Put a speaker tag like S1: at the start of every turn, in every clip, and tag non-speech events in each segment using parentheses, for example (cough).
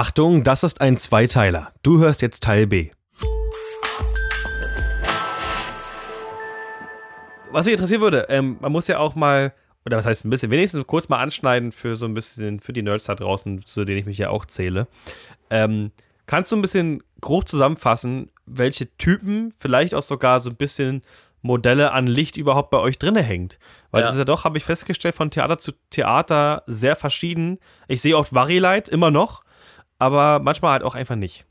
S1: Achtung, das ist ein Zweiteiler. Du hörst jetzt Teil B. Was mich interessieren würde, ähm, man muss ja auch mal, oder was heißt ein bisschen, wenigstens kurz mal anschneiden für so ein bisschen, für die Nerds da draußen, zu denen ich mich ja auch zähle. Ähm, kannst du ein bisschen grob zusammenfassen, welche Typen, vielleicht auch sogar so ein bisschen Modelle an Licht überhaupt bei euch drinne hängt? Weil ja. das ist ja doch, habe ich festgestellt, von Theater zu Theater sehr verschieden. Ich sehe auch Varilight immer noch, aber manchmal halt auch einfach nicht.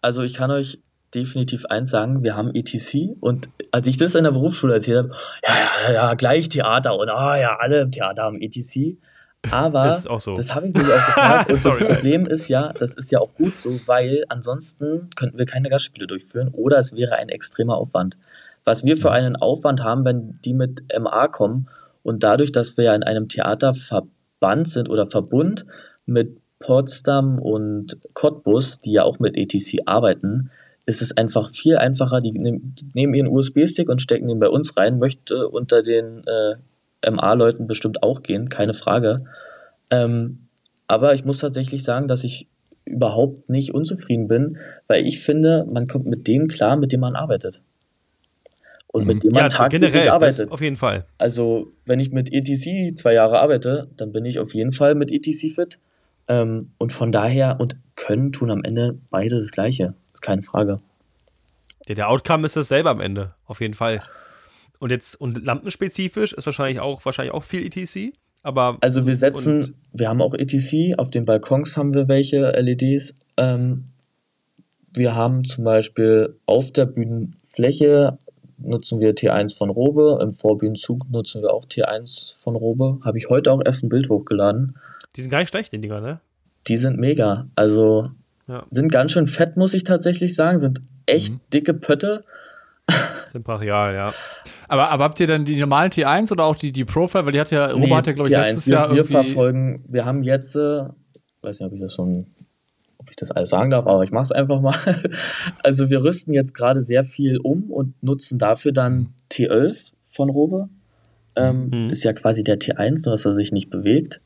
S2: Also ich kann euch definitiv eins sagen, wir haben ETC und als ich das in der Berufsschule erzählt habe, ja, ja, ja, gleich Theater und ah ja, alle im Theater haben ETC. Aber so. das habe ich mir auch gefragt. (laughs) Und das Problem ist ja, das ist ja auch gut so, weil ansonsten könnten wir keine Gastspiele durchführen oder es wäre ein extremer Aufwand. Was wir für einen Aufwand haben, wenn die mit MA kommen und dadurch, dass wir ja in einem Theaterverband sind oder Verbund mit Potsdam und Cottbus, die ja auch mit ETC arbeiten, ist es einfach viel einfacher. Die nehmen ihren USB-Stick und stecken den bei uns rein. Möchte unter den äh, MA-Leuten bestimmt auch gehen, keine Frage. Ähm, aber ich muss tatsächlich sagen, dass ich überhaupt nicht unzufrieden bin, weil ich finde, man kommt mit dem klar, mit dem man arbeitet. Und mhm. mit dem man ja, tagtäglich arbeitet.
S1: Auf jeden Fall.
S2: Also, wenn ich mit ETC zwei Jahre arbeite, dann bin ich auf jeden Fall mit ETC fit. Ähm, und von daher, und können tun am Ende beide das Gleiche. Ist keine Frage.
S1: Ja, der Outcome ist dasselbe am Ende, auf jeden Fall. Und jetzt, und lampenspezifisch ist wahrscheinlich auch, wahrscheinlich auch viel ETC, aber.
S2: Also wir setzen, wir haben auch ETC, auf den Balkons haben wir welche LEDs. Ähm, wir haben zum Beispiel auf der Bühnenfläche nutzen wir T1 von Robe, im Vorbühnenzug nutzen wir auch T1 von Robe. Habe ich heute auch erst ein Bild hochgeladen.
S1: Die sind gar nicht schlecht, die Dinger, ne?
S2: Die sind mega. Also ja. sind ganz schön fett, muss ich tatsächlich sagen. Sind echt mhm. dicke Pötte.
S1: Sind brachial, ja.
S3: Aber, aber habt ihr dann die normalen T1 oder auch die, die Profile? Weil die hat ja, Robert nee, hat ja, glaube ich, letztes
S2: wir, Jahr. Wir verfolgen, wir haben jetzt, äh, weiß nicht, ob ich das schon, ob ich das alles sagen darf, aber ich mache es einfach mal. (laughs) Also wir rüsten jetzt gerade sehr viel um und nutzen dafür dann T11 von Robe. Ähm, mhm. Ist ja quasi der T1, nur dass er sich nicht bewegt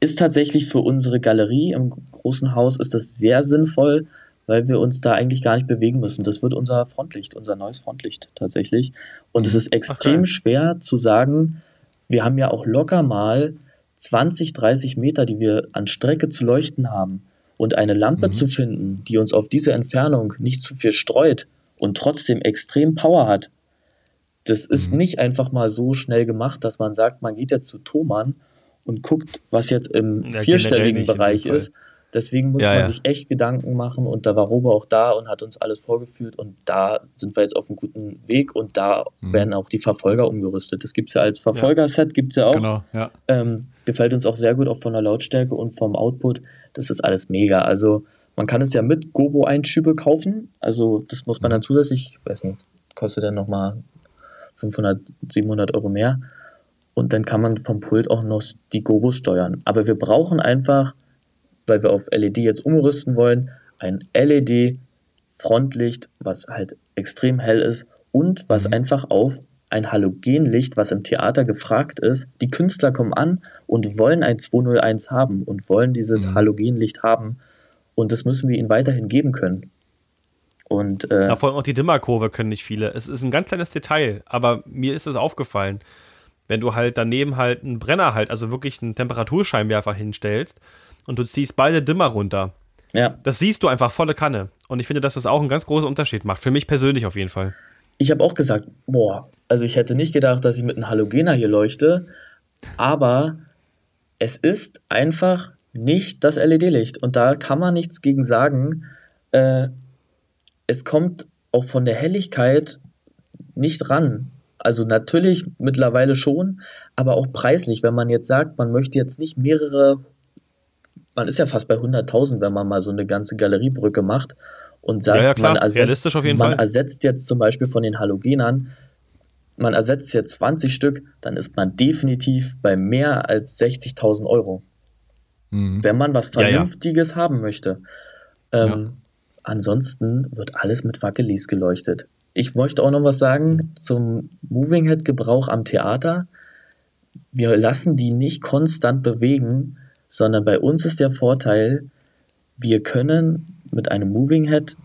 S2: ist tatsächlich für unsere Galerie im großen Haus ist das sehr sinnvoll, weil wir uns da eigentlich gar nicht bewegen müssen. Das wird unser Frontlicht, unser neues Frontlicht tatsächlich. Und es ist extrem okay. schwer zu sagen, wir haben ja auch locker mal 20, 30 Meter, die wir an Strecke zu leuchten haben. Und eine Lampe mhm. zu finden, die uns auf diese Entfernung nicht zu viel streut und trotzdem extrem Power hat, das ist mhm. nicht einfach mal so schnell gemacht, dass man sagt, man geht jetzt zu Thomann und guckt, was jetzt im ja, vierstelligen Bereich ist. Deswegen muss ja, man ja. sich echt Gedanken machen und da war Robo auch da und hat uns alles vorgeführt und da sind wir jetzt auf einem guten Weg und da mhm. werden auch die Verfolger umgerüstet. Das gibt es ja als Verfolgerset, gibt es ja auch. Genau, ja. Ähm, gefällt uns auch sehr gut, auch von der Lautstärke und vom Output. Das ist alles mega. Also man kann es ja mit Gobo-Einschübe kaufen. Also das muss man mhm. dann zusätzlich, ich weiß nicht, kostet dann nochmal 500, 700 Euro mehr und dann kann man vom Pult auch noch die Gobos steuern. Aber wir brauchen einfach, weil wir auf LED jetzt umrüsten wollen, ein LED-Frontlicht, was halt extrem hell ist und was mhm. einfach auf ein Halogenlicht, was im Theater gefragt ist. Die Künstler kommen an und wollen ein 201 haben und wollen dieses mhm. Halogenlicht haben. Und das müssen wir ihnen weiterhin geben können. Und,
S1: äh, ja, vor allem auch die Dimmerkurve können nicht viele. Es ist ein ganz kleines Detail, aber mir ist es aufgefallen wenn du halt daneben halt einen Brenner halt, also wirklich einen Temperaturscheinwerfer hinstellst und du ziehst beide Dimmer runter. Ja. Das siehst du einfach volle Kanne. Und ich finde, dass das auch einen ganz großen Unterschied macht. Für mich persönlich auf jeden Fall.
S2: Ich habe auch gesagt, boah, also ich hätte nicht gedacht, dass ich mit einem Halogener hier leuchte, aber es ist einfach nicht das LED-Licht. Und da kann man nichts gegen sagen. Äh, es kommt auch von der Helligkeit nicht ran. Also natürlich mittlerweile schon, aber auch preislich. Wenn man jetzt sagt, man möchte jetzt nicht mehrere, man ist ja fast bei 100.000, wenn man mal so eine ganze Galeriebrücke macht und sagt, ja, ja, man, ersetzt, man Fall. ersetzt jetzt zum Beispiel von den Halogenern, man ersetzt jetzt 20 Stück, dann ist man definitiv bei mehr als 60.000 Euro. Mhm. Wenn man was Vernünftiges ja, haben möchte. Ähm, ansonsten wird alles mit Wackelis geleuchtet. Ich möchte auch noch was sagen zum Moving Head Gebrauch am Theater. Wir lassen die nicht konstant bewegen, sondern bei uns ist der Vorteil, wir können mit einem Moving Head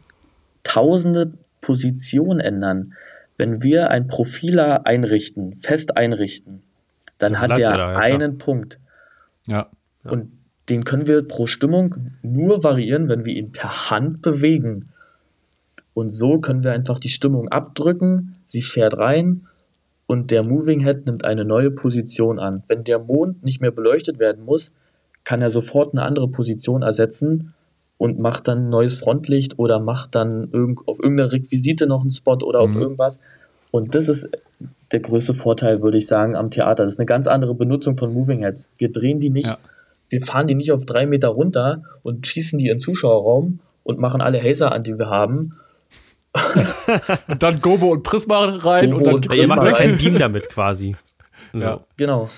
S2: tausende Positionen ändern. Wenn wir ein Profiler einrichten, fest einrichten, dann
S1: Dann
S2: hat der
S1: er da, ja,
S2: einen Punkt.
S3: Ja.
S2: Und den können wir pro Stimmung nur variieren, wenn wir ihn per Hand bewegen. Und so können wir einfach die Stimmung abdrücken, sie fährt rein und der Moving Head nimmt eine neue Position an. Wenn der Mond nicht mehr beleuchtet werden muss, kann er sofort eine andere Position ersetzen und macht dann ein neues Frontlicht oder macht dann irgend, auf irgendeiner Requisite noch einen Spot oder auf
S3: Mhm.
S2: irgendwas. Und das ist der größte Vorteil, würde ich sagen, am Theater. Das ist eine ganz andere Benutzung von Moving Heads. Wir drehen die nicht,
S3: Ja.
S2: wir fahren die nicht auf drei Meter runter und schießen die in den Zuschauerraum und machen alle Hazer an, die wir haben.
S3: Und dann Gobo und Prisma rein
S2: Gobo
S3: und dann
S2: und Prisma
S1: macht keinen Beam damit quasi. (laughs) So.
S3: Ja.
S2: Genau.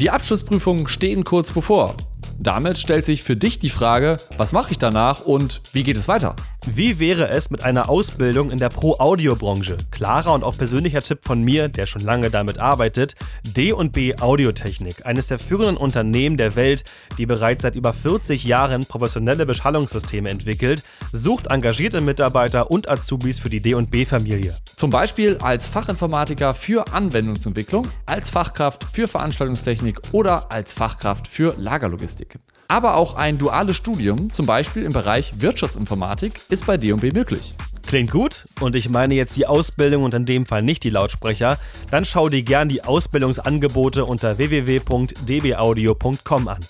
S3: Die Abschlussprüfungen stehen kurz bevor. Damit stellt sich für dich die Frage, was mache ich danach und wie geht es weiter?
S1: Wie wäre es mit einer Ausbildung in der Pro-Audio-Branche? Klarer und auch persönlicher Tipp von mir, der schon lange damit arbeitet, D&B Audiotechnik, eines der führenden Unternehmen der Welt, die bereits seit über 40 Jahren professionelle Beschallungssysteme entwickelt, sucht engagierte Mitarbeiter und Azubis für die D&B-Familie.
S3: Zum Beispiel als Fachinformatiker für Anwendungsentwicklung, als Fachkraft für Veranstaltungstechnik oder als Fachkraft für Lagerlogistik. Aber auch ein duales Studium, zum Beispiel im Bereich Wirtschaftsinformatik, ist bei D&B möglich.
S1: Klingt gut? Und ich meine jetzt die Ausbildung und in dem Fall nicht die Lautsprecher. Dann schau dir gern die Ausbildungsangebote unter www.dbaudio.com an.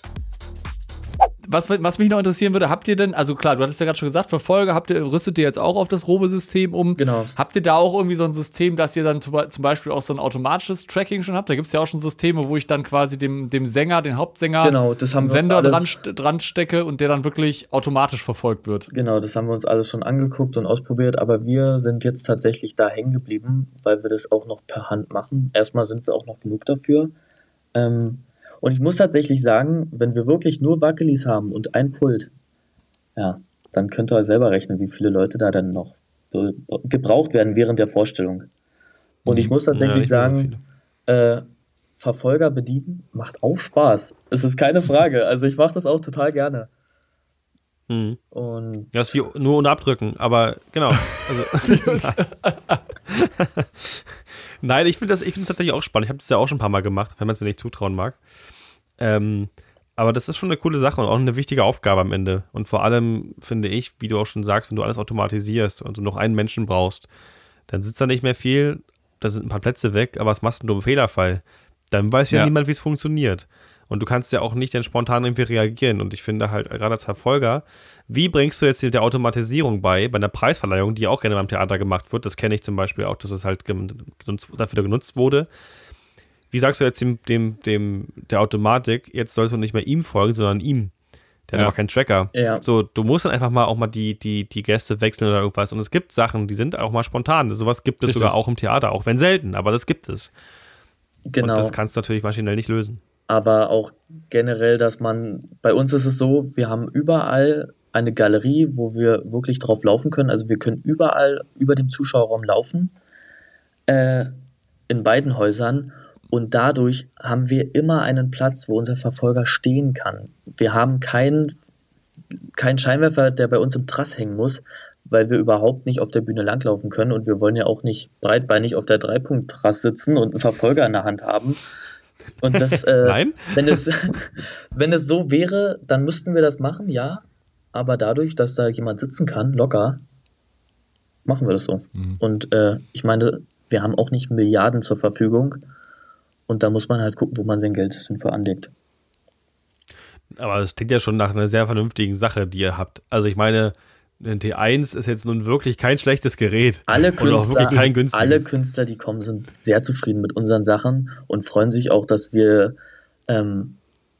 S3: Was, was mich noch interessieren würde, habt ihr denn, also klar, du hattest ja gerade schon gesagt, Verfolger, habt ihr, rüstet ihr jetzt auch auf das Robe-System um?
S2: Genau.
S3: Habt ihr da auch irgendwie so ein System, dass ihr dann zum Be- zum Beispiel auch so ein automatisches Tracking schon habt? Da gibt es ja auch schon Systeme, wo ich dann quasi dem, dem Sänger, den Hauptsänger,
S2: Genau, das haben
S3: Sender dran, dran stecke und der dann wirklich automatisch verfolgt wird.
S2: Genau, das haben wir uns alles schon angeguckt und ausprobiert, aber wir sind jetzt tatsächlich da hängen geblieben, weil wir das auch noch per Hand machen. Erstmal sind wir auch noch genug dafür. Ähm, und ich muss tatsächlich sagen, wenn wir wirklich nur Wackelis haben und ein Pult, ja, dann könnt ihr euch selber rechnen, wie viele Leute da dann noch gebraucht werden während der Vorstellung. Und ich muss tatsächlich
S1: Ja, so
S2: sagen, äh, Verfolger bedienen macht auch Spaß. Es ist keine Frage. Also ich mache das auch total gerne.
S1: Mhm.
S2: Und
S1: Ja, ist wie nur ohne Abdrücken, aber genau. Also, (laughs) (laughs) Nein, ich finde das, ich finde es tatsächlich auch spannend. Ich habe das ja auch schon ein paar Mal gemacht, wenn man es mir nicht zutrauen mag. Ähm, aber das ist schon eine coole Sache und auch eine wichtige Aufgabe am Ende. Und vor allem finde ich, wie du auch schon sagst, wenn du alles automatisierst und du noch einen Menschen brauchst, dann sitzt da nicht mehr viel, da sind ein paar Plätze weg, aber was machst du im Fehlerfall? Dann weiß ja,
S3: Ja.
S1: niemand, wie es funktioniert. Und du kannst ja auch nicht dann spontan irgendwie reagieren. Und ich finde halt, gerade als Verfolger, wie bringst du jetzt der Automatisierung bei, bei einer Preisverleihung, die auch gerne beim Theater gemacht wird? Das kenne ich zum Beispiel auch, dass es halt genutzt, dafür genutzt wurde. Wie sagst du jetzt dem, dem, dem, der Automatik, jetzt sollst du nicht mehr ihm folgen, sondern ihm? Der
S3: Ja.
S1: hat aber keinen Tracker.
S2: Ja.
S1: So, du musst dann einfach mal auch mal die, die, die Gäste wechseln oder irgendwas. Und es gibt Sachen, die sind auch mal spontan. Sowas gibt es
S3: Richtig.
S1: sogar auch im Theater, auch wenn selten, aber das gibt es.
S2: genau.
S1: Und das kannst du natürlich maschinell nicht lösen.
S2: Aber auch generell, dass man, bei uns ist es so, wir haben überall eine Galerie, wo wir wirklich drauf laufen können. Also wir können überall über dem Zuschauerraum laufen, äh, in beiden Häusern. Und dadurch haben wir immer einen Platz, wo unser Verfolger stehen kann. Wir haben keinen kein Scheinwerfer, der bei uns im Trass hängen muss, weil wir überhaupt nicht auf der Bühne langlaufen können. Und wir wollen ja auch nicht breitbeinig auf der Dreipunkt-Trass sitzen und einen Verfolger in der Hand haben. Und das, (laughs) äh,
S1: Nein?
S2: wenn es, (laughs) wenn es so wäre, dann müssten wir das machen, ja. Aber dadurch, dass da jemand sitzen kann, locker, machen wir das so. Und äh, ich meine, wir haben auch nicht Milliarden zur Verfügung. Und da muss man halt gucken, wo man sein Geld sinnvoll anlegt.
S1: Aber es klingt ja schon nach einer sehr vernünftigen Sache, die ihr habt. Also ich meine, ein T1 ist jetzt nun wirklich kein schlechtes Gerät.
S2: Alle Künstler, alle Künstler, die kommen, sind sehr zufrieden mit unseren Sachen und freuen sich auch, dass wir, ähm,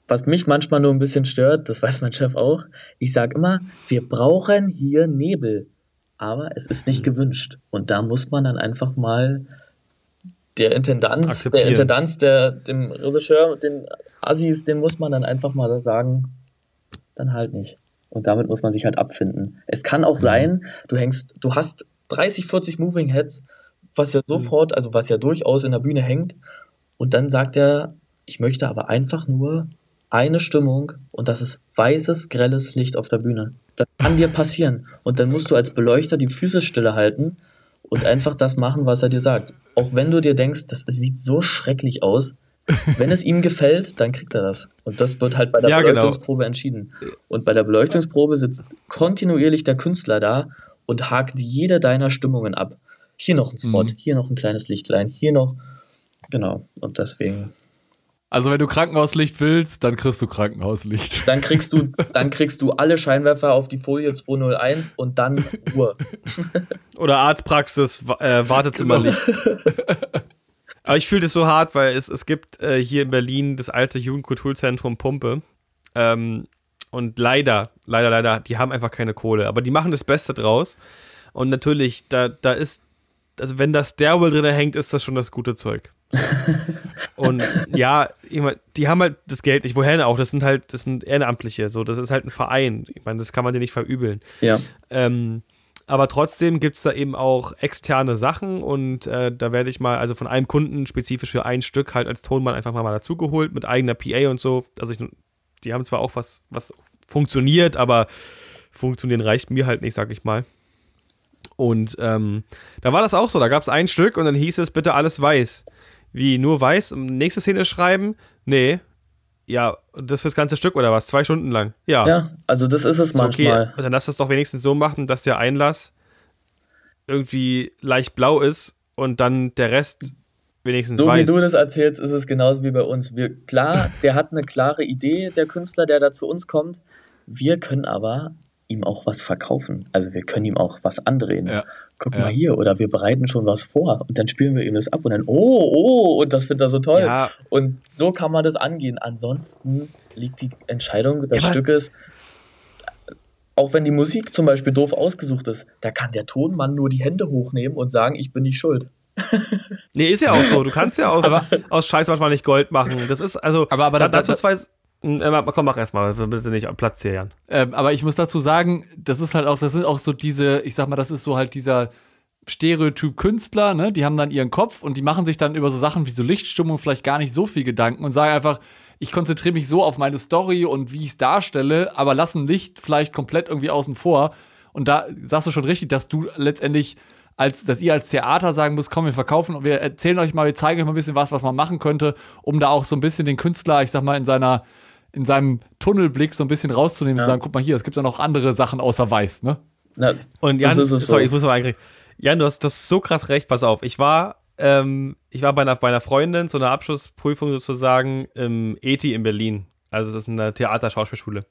S2: was mich manchmal nur ein bisschen stört, das weiß mein Chef auch, ich sage immer, wir brauchen hier Nebel, aber es ist nicht gewünscht. Und da muss man dann einfach mal der Intendanz, der. Intendanz, der, dem Regisseur, den Assis, den muss man dann einfach mal sagen, dann halt nicht. Und damit muss man sich halt abfinden. Es kann auch sein, du hängst, du hast 30, 40 Moving Heads, was ja sofort, also was ja durchaus in der Bühne hängt. Und dann sagt er, ich möchte aber einfach nur eine Stimmung und das ist weißes, grelles Licht auf der Bühne. Das kann dir passieren. Und dann musst du als Beleuchter die Füße stille halten und einfach das machen, was er dir sagt. Auch wenn du dir denkst, das sieht so schrecklich aus. Wenn es ihm gefällt, dann kriegt er das. Und das wird halt bei der
S1: Ja, genau.
S2: Beleuchtungsprobe entschieden. Und bei der Beleuchtungsprobe sitzt kontinuierlich der Künstler da und hakt jede deiner Stimmungen ab. Hier noch ein Spot,
S3: Mhm.
S2: hier noch ein kleines Lichtlein, hier noch. Genau. Und deswegen.
S3: Also wenn du Krankenhauslicht willst, dann kriegst du Krankenhauslicht.
S2: Dann kriegst du, (laughs) dann kriegst du alle Scheinwerfer auf die Folie 201 und dann Ruhe.
S1: Oder Arztpraxis, äh, Wartezimmerlicht. (laughs) Aber ich fühle das so hart, weil es, es gibt äh, hier in Berlin das alte Jugendkulturzentrum Pumpe. Ähm, und leider, leider, leider, die haben einfach keine Kohle. Aber die machen das Beste draus. Und natürlich, da, da ist, also wenn das Stairwell drin hängt, ist das schon das gute Zeug. (laughs) und ja, ich mein, die haben halt das Geld nicht. Woher denn auch? Das sind halt, das sind Ehrenamtliche. So, das ist halt ein Verein. Ich meine, das kann man dir nicht verübeln.
S2: Ja.
S1: Ähm, aber trotzdem gibt es da eben auch externe Sachen und äh, da werde ich mal, also von einem Kunden spezifisch für ein Stück halt als Tonmann einfach mal, dazugeholt mit eigener PA und so. Also ich, die haben zwar auch was, was funktioniert, aber funktionieren reicht mir halt nicht, sag ich mal. Und ähm, da war das auch so, da gab es ein Stück und dann hieß es bitte alles weiß. Wie, nur weiß? Nächste Szene schreiben? Nee. Ja, und das fürs ganze Stück oder was? Zwei Stunden lang? Ja.
S2: Ja, also das ist es manchmal.
S1: Okay, dann lass das doch wenigstens so machen, dass der Einlass irgendwie leicht blau ist und dann der Rest wenigstens
S2: So wie
S1: weiß.
S2: du das erzählst, ist es genauso wie bei uns. Wir, klar, der hat eine klare Idee, der Künstler, der da zu uns kommt. Wir können aber ihm auch was verkaufen. Also wir können ihm auch was andrehen.
S3: Ja.
S2: Guck
S3: Ja.
S2: mal hier, oder wir bereiten schon was vor und dann spielen wir ihm das ab und dann, oh, oh, und das findet er so toll.
S1: Ja.
S2: Und so kann man das angehen. Ansonsten liegt die Entscheidung des Stückes, auch wenn die Musik zum Beispiel doof ausgesucht ist, da kann der Tonmann nur die Hände hochnehmen und sagen, ich bin nicht schuld.
S1: Nee, ist ja auch so. Du kannst ja aus, (laughs)
S3: Aber-
S1: aus Scheiß manchmal nicht Gold machen. Das ist, also,
S3: Aber- aber
S1: da,
S3: da-
S1: dazu
S3: da-
S1: zwei. Äh, komm, mach erstmal, bitte nicht am Platz hier, Jan.
S3: Ähm, aber ich muss dazu sagen, das ist halt auch, das sind auch so diese, ich sag mal, das ist so halt dieser Stereotyp Künstler, ne? Die haben dann ihren Kopf und die machen sich dann über so Sachen wie so Lichtstimmung vielleicht gar nicht so viel Gedanken und sagen einfach, ich konzentriere mich so auf meine Story und wie ich es darstelle, aber lassen Licht vielleicht komplett irgendwie außen vor. Und da sagst du schon richtig, dass du letztendlich als, dass ihr als Theater sagen müsst, komm, wir verkaufen und wir erzählen euch mal, wir zeigen euch mal ein bisschen was, was man machen könnte, um da auch so ein bisschen den Künstler, ich sag mal, in seiner, in seinem Tunnelblick so ein bisschen rauszunehmen und zu sagen, guck mal hier, es gibt ja noch andere Sachen außer Weiß, ne?
S2: Na,
S1: Und Jan,
S2: das ist es
S1: sorry,
S2: so.
S1: ich muss mal eigentlich. Jan, du hast das so krass recht, pass auf. Ich war, ähm, ich war bei einer, bei einer Freundin zu einer Abschlussprüfung sozusagen im ETI in Berlin. Also das ist eine Theaterschauspielschule.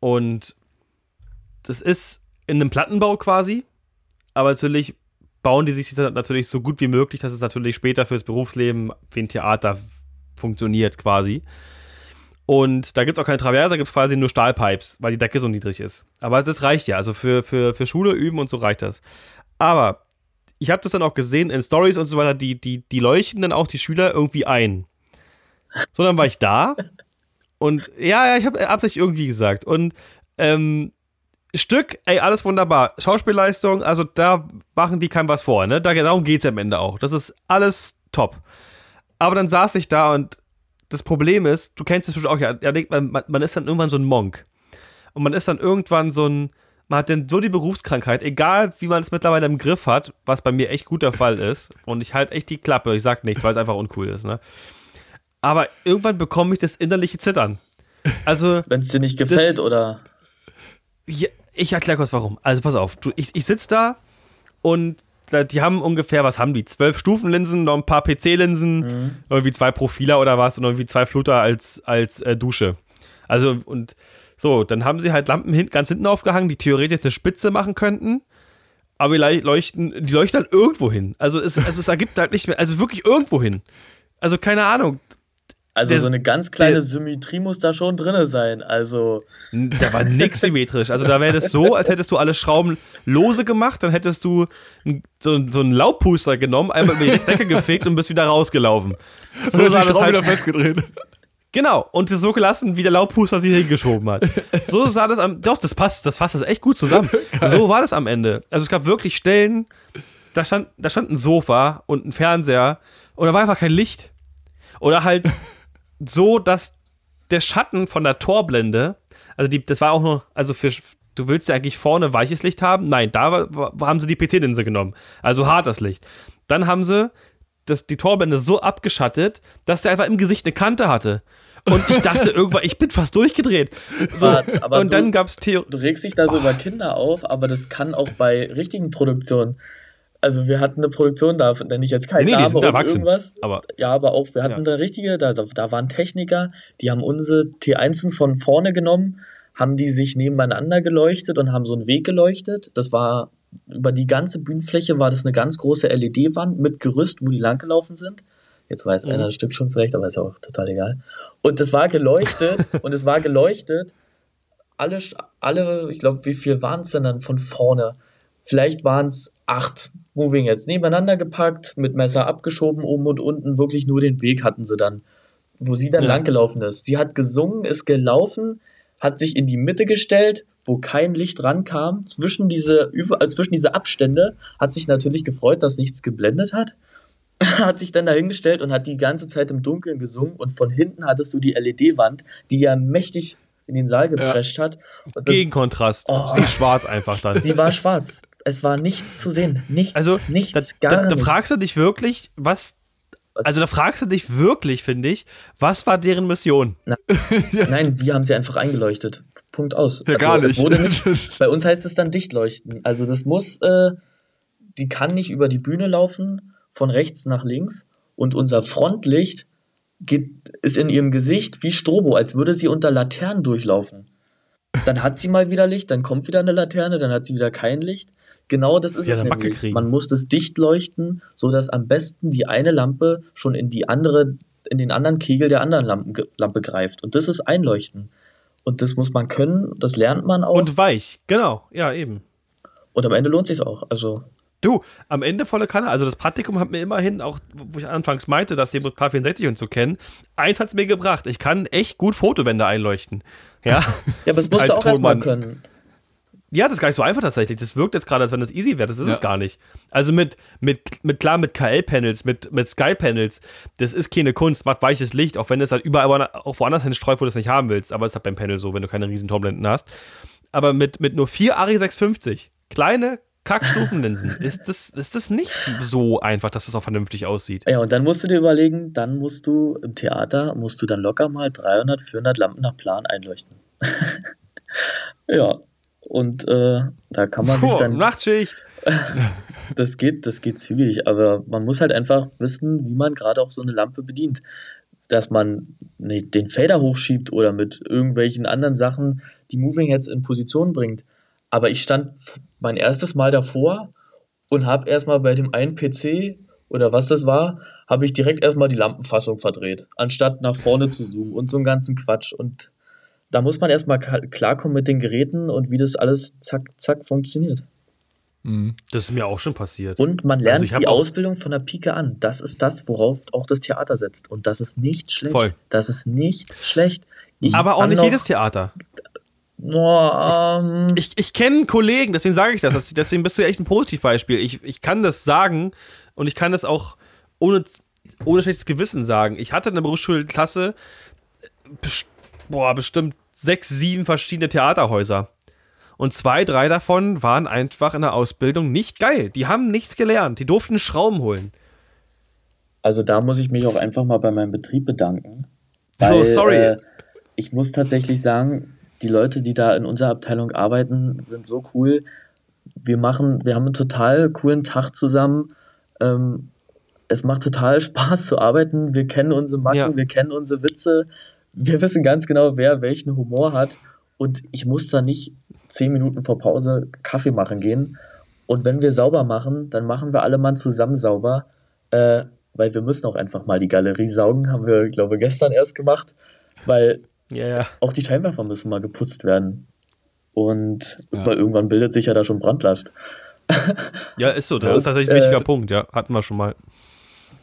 S1: Und das ist in einem Plattenbau quasi, aber natürlich bauen die sich das natürlich so gut wie möglich, dass es natürlich später fürs Berufsleben wie ein Theater funktioniert quasi. Und da gibt es auch keine Traverse, da gibt es quasi nur Stahlpipes, weil die Decke so niedrig ist. Aber das reicht ja. Also für, für, für Schule üben und so reicht das. Aber ich habe das dann auch gesehen in Stories und so weiter, die, die, die leuchten dann auch die Schüler irgendwie ein. So, dann war ich da und ja, ja, ich habe absichtlich irgendwie gesagt. Und ähm, Stück, ey, alles wunderbar. Schauspielleistung, also da machen die keinem was vor, ne? Da, darum geht es am Ende auch. Das ist alles top. Aber dann saß ich da und das Problem ist, du kennst es auch, ja, man, man ist dann irgendwann so ein Monk. Und man ist dann irgendwann so ein, man hat dann so die Berufskrankheit, egal wie man es mittlerweile im Griff hat, was bei mir echt gut der Fall ist. Und ich halt echt die Klappe, ich sag nichts, weil es einfach uncool ist, ne? Aber irgendwann bekomme ich das innerliche Zittern. Also,
S2: wenn es dir nicht gefällt
S1: Das-
S2: oder.
S1: ja, ich erkläre kurz warum. Also pass auf, du, ich, ich sitze da und die haben ungefähr, was haben die? Zwölf Stufenlinsen, noch ein paar PC-Linsen, irgendwie zwei Profiler oder was und irgendwie zwei Flutter als, als äh, Dusche. Also und so, dann haben sie halt Lampen hin, ganz hinten aufgehangen, die theoretisch eine Spitze machen könnten. Aber die leu- leuchten, die leuchten halt irgendwo hin. Also es, also es ergibt halt nicht mehr, also wirklich irgendwo hin. Also keine Ahnung.
S2: Also
S1: Der-
S2: so eine ganz kleine
S1: der-
S2: Symmetrie muss da schon drin sein. Also,
S1: Da war nix symmetrisch. Also da wäre das so, als hättest du alle Schrauben lose gemacht, dann hättest du so, so einen Laubpuster genommen, einmal über die Decke gefegt und bist wieder rausgelaufen. So sah das halt,
S3: festgedreht.
S1: genau, und so gelassen, wie der Laubpuster sie hingeschoben hat. So sah das am, doch, das passt, das fasst das echt gut zusammen. So war das am Ende. Also es gab wirklich Stellen, da stand, da stand ein Sofa und ein Fernseher und da war einfach kein Licht. Oder halt so, dass der Schatten von der Torblende, also die, das war auch nur, also für, du willst ja eigentlich vorne weiches Licht haben. Nein, da war, haben sie die PC-Linse genommen. Also hartes Licht. Dann haben sie das, die Torblende so abgeschattet, dass der einfach im Gesicht eine Kante hatte. Und ich dachte (laughs) irgendwann, ich bin fast durchgedreht. So, aber, aber und
S2: du,
S1: dann gab es Theo.
S2: Du regst dich da so oh. über Kinder auf, aber das kann auch bei richtigen Produktionen. Also wir hatten eine Produktion, da nenne ich jetzt keinen nee, nee, Namen oder irgendwas. Aber ja, aber auch, wir hatten ja. eine richtige, da, da waren Techniker, die haben unsere T1 von vorne genommen, haben die sich nebeneinander geleuchtet und haben so einen Weg geleuchtet. Das war über die ganze Bühnenfläche war das eine ganz große LED-Wand mit Gerüst, wo die langgelaufen sind. Jetzt weiß mhm. einer ein Stück schon vielleicht, aber ist auch total egal. Und das war geleuchtet (laughs) und es war geleuchtet. Alle, alle ich glaube, wie viel waren es denn dann von vorne? Vielleicht waren es acht Moving jetzt nebeneinander gepackt, mit Messer abgeschoben, oben und unten. Wirklich nur den Weg hatten sie dann, wo sie dann ja. langgelaufen ist. Sie hat gesungen, ist gelaufen, hat sich in die Mitte gestellt, wo kein Licht rankam. Zwischen diese, äh, zwischen diese Abstände hat sich natürlich gefreut, dass nichts geblendet hat. (laughs) hat sich dann dahingestellt und hat die ganze Zeit im Dunkeln gesungen. Und von hinten hattest du die LED-Wand, die ja mächtig in den Saal geprescht ja. hat.
S1: Gegenkontrast. Oh, sie schwarz einfach dann.
S2: Sie war schwarz. Es war nichts zu sehen. Nichts,
S1: also,
S2: nichts,
S1: da, gar da, da fragst du dich wirklich, was. Also da fragst du dich wirklich, finde ich, was war deren Mission?
S2: Na, (laughs) nein, die haben sie einfach eingeleuchtet. Punkt aus.
S3: Ja, gar also,
S2: nicht. nicht. (laughs) Bei uns heißt es dann Dichtleuchten. Also das muss, äh, die kann nicht über die Bühne laufen, von rechts nach links. Und unser Frontlicht geht, ist in ihrem Gesicht wie Strobo, als würde sie unter Laternen durchlaufen. Dann hat sie mal wieder Licht, dann kommt wieder eine Laterne, dann hat sie wieder kein Licht. Genau das ist ja, es nämlich. Man muss das dicht leuchten, sodass am besten die eine Lampe schon in die andere, in den anderen Kegel der anderen Lampe, Lampe greift. Und das ist Einleuchten. Und das muss man können, das lernt man auch.
S1: Und weich, genau, ja, eben.
S2: Und am Ende lohnt sich auch. Also
S1: Du, am Ende volle Kanne. Also das Praktikum hat mir immerhin, auch wo ich anfangs meinte, dass die Paar 64 und zu kennen, eins hat es mir gebracht. Ich kann echt gut Fotowände einleuchten. Ja,
S2: ja aber das musst du auch erstmal können.
S1: Ja, das ist gar nicht so einfach tatsächlich. Das wirkt jetzt gerade, als wenn das easy wäre. Das ist ja. es gar nicht. Also mit, mit, mit klar, mit KL-Panels, mit, mit Sky-Panels, das ist keine Kunst, macht weiches Licht, auch wenn es halt überall auch woanders hin streut, wo du es nicht haben willst. Aber es ist halt beim Panel so, wenn du keine riesen Turmblenden hast. Aber mit, mit nur vier Ari 650, kleine, Kackstufenlinsen. (laughs) ist, das, ist das nicht so einfach, dass das auch vernünftig aussieht?
S2: Ja, und dann musst du dir überlegen, dann musst du im Theater, musst du dann locker mal 300, 400 Lampen nach Plan einleuchten. (laughs) ja, und äh, da kann man Puh, sich dann.
S1: Nachtschicht! (laughs)
S2: das geht, das geht zügig, aber man muss halt einfach wissen, wie man gerade auch so eine Lampe bedient. Dass man den Fader hochschiebt oder mit irgendwelchen anderen Sachen die Moving Heads in Position bringt. Aber ich stand mein erstes Mal davor und habe erstmal bei dem einen PC oder was das war, habe ich direkt erstmal die Lampenfassung verdreht, anstatt nach vorne zu zoomen und so einen ganzen Quatsch. Und da muss man erstmal klarkommen mit den Geräten und wie das alles zack, zack funktioniert.
S1: Mhm. Das ist mir auch schon passiert.
S2: Und man lernt also die Ausbildung von der Pike an. Das ist das, worauf auch das Theater setzt. Und das ist nicht schlecht. Voll. Das ist nicht schlecht.
S1: Ich Aber auch nicht jedes Theater.
S2: Oh, um.
S1: Ich, ich, ich kenne Kollegen, deswegen sage ich das. Deswegen bist du ja echt ein Positivbeispiel. Ich, ich kann das sagen und ich kann das auch ohne, ohne schlechtes Gewissen sagen. Ich hatte in der Berufsschulklasse best, boah, bestimmt sechs, sieben verschiedene Theaterhäuser. Und zwei, drei davon waren einfach in der Ausbildung nicht geil. Die haben nichts gelernt. Die durften Schrauben holen.
S2: Also da muss ich mich auch einfach mal bei meinem Betrieb bedanken. Weil, so, sorry. Äh, ich muss tatsächlich sagen, die Leute, die da in unserer Abteilung arbeiten, sind so cool. Wir machen, wir haben einen total coolen Tag zusammen. Ähm, es macht total (laughs) Spaß zu arbeiten. Wir kennen unsere Macken, ja. wir kennen unsere Witze. Wir wissen ganz genau, wer welchen Humor hat. Und ich muss da nicht zehn Minuten vor Pause Kaffee machen gehen. Und wenn wir sauber machen, dann machen wir alle mal zusammen sauber. Äh, weil wir müssen auch einfach mal die Galerie saugen. Haben wir, glaube ich, gestern erst gemacht. Weil
S1: ja, ja.
S2: Auch die Scheinwerfer müssen mal geputzt werden. Und ja. weil irgendwann bildet sich ja da schon Brandlast.
S1: ja, ist so. Das ist tatsächlich ein wichtiger äh, Punkt. Ja, hatten wir schon mal.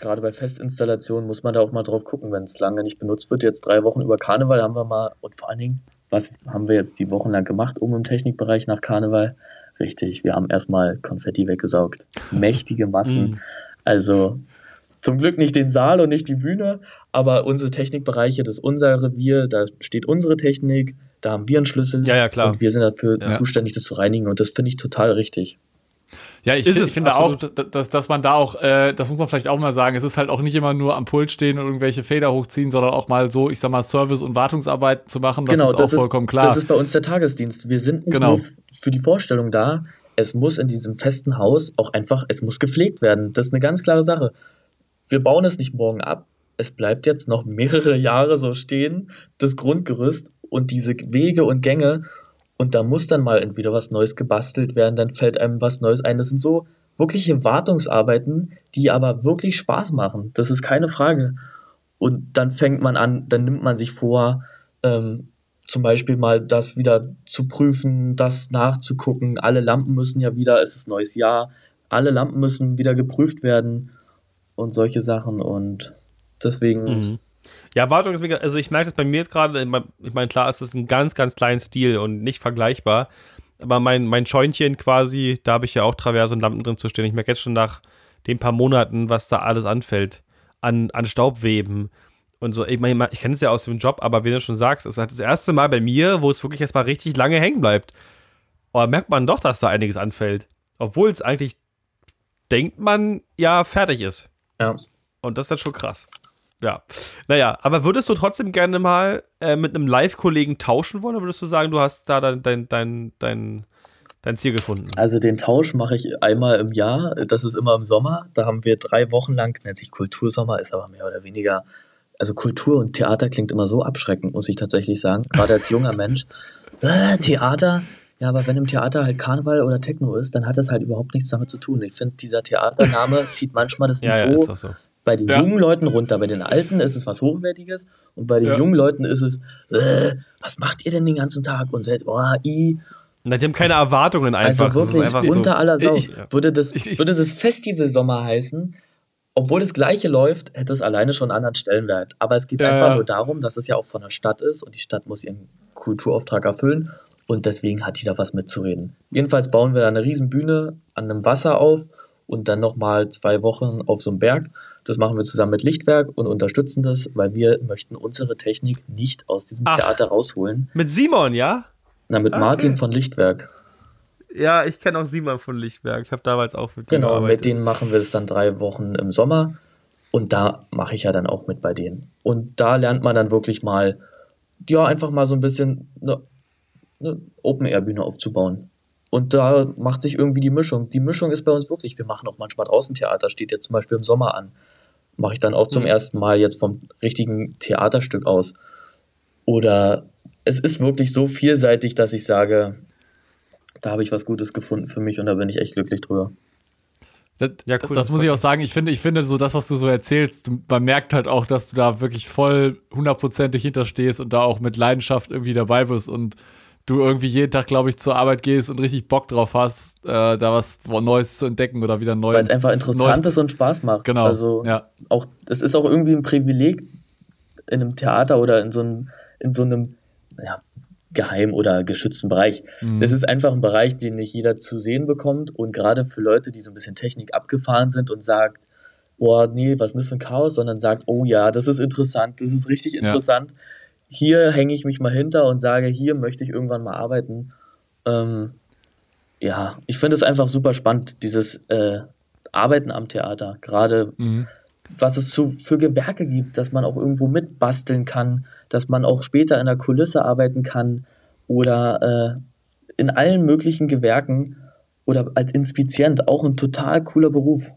S2: Gerade bei Festinstallationen muss man da auch mal drauf gucken, wenn es lange nicht benutzt wird. Jetzt drei Wochen über Karneval haben wir mal, und vor allen Dingen, was haben wir jetzt die Wochen lang gemacht, um im Technikbereich nach Karneval? Richtig, wir haben erstmal Konfetti weggesaugt. Mächtige Massen. Mm. Also, zum Glück nicht den Saal und nicht die Bühne, aber unsere Technikbereiche, das ist unser Revier, da steht unsere Technik, da haben wir einen Schlüssel.
S1: Ja, ja, klar.
S2: Und wir sind dafür
S3: Ja.
S2: zuständig, das zu reinigen. Und das finde ich total richtig.
S3: Ja, ich,
S1: Ist
S3: find, ich finde auch,
S1: absolut.
S3: d- dass, dass man da auch, äh, das muss man vielleicht auch mal sagen, es ist halt auch nicht immer nur am Pult stehen und irgendwelche Feder hochziehen, sondern auch mal so, ich sag mal, Service- und Wartungsarbeiten zu machen. Das
S2: genau,
S3: ist
S2: das
S3: auch vollkommen klar.
S2: Das ist bei uns der Tagesdienst. Wir sind nicht
S3: Genau.
S2: nur für die Vorstellung da. Es muss in diesem festen Haus auch einfach, es muss gepflegt werden. Das ist eine ganz klare Sache. Wir bauen es nicht morgen ab. Es bleibt jetzt noch mehrere Jahre so stehen, das Grundgerüst und diese Wege und Gänge. Und da muss dann mal entweder was Neues gebastelt werden, dann fällt einem was Neues ein. Das sind so wirkliche Wartungsarbeiten, die aber wirklich Spaß machen. Das ist keine Frage. Und dann fängt man an, dann nimmt man sich vor, ähm, zum Beispiel mal das wieder zu prüfen, das nachzugucken. Alle Lampen müssen ja wieder, es ist neues Jahr, alle Lampen müssen wieder geprüft werden und solche Sachen. Und deswegen,
S1: Mhm. Ja, Wartung ist mega, also ich merke das bei mir jetzt gerade, ich meine, klar, es ist ein ganz, ganz kleinen Stil und nicht vergleichbar, aber mein, mein Scheunchen quasi, da habe ich ja auch Traverse und Lampen drin zu stehen. Ich merke jetzt schon nach den paar Monaten, was da alles anfällt, an, an Staubweben und so. Ich meine, ich kenne es ja aus dem Job, aber wie du schon sagst, es ist halt das erste Mal bei mir, wo es wirklich erstmal richtig lange hängen bleibt. Aber merkt man doch, dass da einiges anfällt. Obwohl es eigentlich, denkt man, ja, fertig ist.
S2: ja.
S1: Und das ist dann schon krass. Ja. Naja, aber würdest du trotzdem gerne mal äh, mit einem Live-Kollegen tauschen wollen oder würdest du sagen, du hast da dein, dein, dein, dein, dein Ziel gefunden?
S2: Also den Tausch mache ich einmal im Jahr. Das ist immer im Sommer. Da haben wir drei Wochen lang, nennt sich Kultursommer, ist aber mehr oder weniger. Also Kultur und Theater klingt immer so abschreckend, muss ich tatsächlich sagen. Gerade als junger Mensch. (laughs) Äh, Theater. Ja, aber wenn im Theater halt Karneval oder Techno ist, dann hat das halt überhaupt nichts damit zu tun. Ich finde, dieser Theatername zieht manchmal das
S1: Ja, ja,
S2: Niveau
S1: ist doch so.
S2: Bei den
S3: Ja.
S2: jungen Leuten runter. Bei den Alten ist es was Hochwertiges und bei den
S3: Ja.
S2: jungen Leuten ist es, äh, was macht ihr denn den ganzen Tag? Und seid, oh, i,
S1: Na, die haben keine Erwartungen einfach.
S2: also
S1: Das ist
S2: wirklich
S1: einfach
S2: unter
S1: so.
S2: aller Sau.
S3: Ich-
S2: würde, das,
S3: ich- ich-
S2: würde das Festival Sommer heißen, obwohl das gleiche läuft, hätte es alleine schon einen anderen Stellenwert. Aber es geht
S3: Ja,
S2: einfach
S3: ja.
S2: nur darum, dass es ja auch von der Stadt ist und die Stadt muss ihren Kulturauftrag erfüllen und deswegen hat die da was mitzureden. Jedenfalls bauen wir da eine riesen Bühne an einem Wasser auf und dann nochmal zwei Wochen auf so einem Berg. Das machen wir zusammen mit Lichtwerk und unterstützen das, weil wir möchten unsere Technik nicht aus diesem
S1: Ach.
S2: Theater rausholen.
S1: Mit Simon, ja?
S2: Na, mit
S1: Ah,
S2: Martin
S1: okay.
S2: von Lichtwerk.
S1: Ja, ich kenne auch Simon von Lichtberg. Ich habe damals auch mit
S2: Genau,
S1: gearbeitet.
S2: mit denen machen wir das dann drei Wochen im Sommer. Und da mache ich ja dann auch mit bei denen. Und da lernt man dann wirklich mal, ja, einfach mal so ein bisschen eine, eine Open-Air-Bühne aufzubauen. Und da macht sich irgendwie die Mischung. Die Mischung ist bei uns wirklich, wir machen auch manchmal draußen Theater, steht jetzt zum Beispiel im Sommer an. Mache ich dann auch zum
S1: Mhm.
S2: ersten Mal jetzt vom richtigen Theaterstück aus. Oder es ist wirklich so vielseitig, dass ich sage, da habe ich was Gutes gefunden für mich und da bin ich echt glücklich drüber.
S3: Das,
S1: Ja, cool,
S3: das muss ich auch sagen. Ich finde, ich finde so das, was du so erzählst, man merkt halt auch, dass du da wirklich voll hundertprozentig hinterstehst und da auch mit Leidenschaft irgendwie dabei bist und du irgendwie jeden Tag, glaube ich, zur Arbeit gehst und richtig Bock drauf hast, äh, da was Neues zu entdecken oder wieder neu.
S2: Weil es einfach interessant
S3: Neues-
S2: ist und Spaß macht.
S3: Genau.
S2: Also
S3: ja.
S2: auch, es ist auch irgendwie ein Privileg in einem Theater oder in so einem, in so einem ja, geheim oder geschützten Bereich.
S3: Mhm.
S2: Es ist einfach ein Bereich, den nicht jeder zu sehen bekommt und gerade für Leute, die so ein bisschen Technik abgefahren sind und sagt, boah, nee, was ist das für ein Chaos, sondern sagt, oh ja, das ist interessant, das ist richtig interessant. Hier hänge ich mich mal hinter und sage, hier möchte ich irgendwann mal arbeiten. Ähm, ja, ich finde es einfach super spannend, dieses äh, Arbeiten am Theater. Gerade
S3: Mhm.
S2: was es zu, für Gewerke gibt, dass man auch irgendwo mitbasteln kann, dass man auch später in der Kulisse arbeiten kann oder äh, in allen möglichen Gewerken oder als Inspizient. Auch ein total cooler Beruf.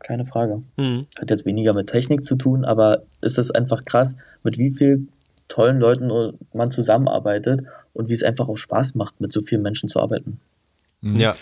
S2: Keine Frage.
S1: Mhm.
S2: Hat jetzt weniger mit Technik zu tun, aber ist es einfach krass, mit wie vielen tollen Leuten man zusammenarbeitet und wie es einfach auch Spaß macht, mit so vielen Menschen zu arbeiten.
S3: Mhm.
S1: Ja.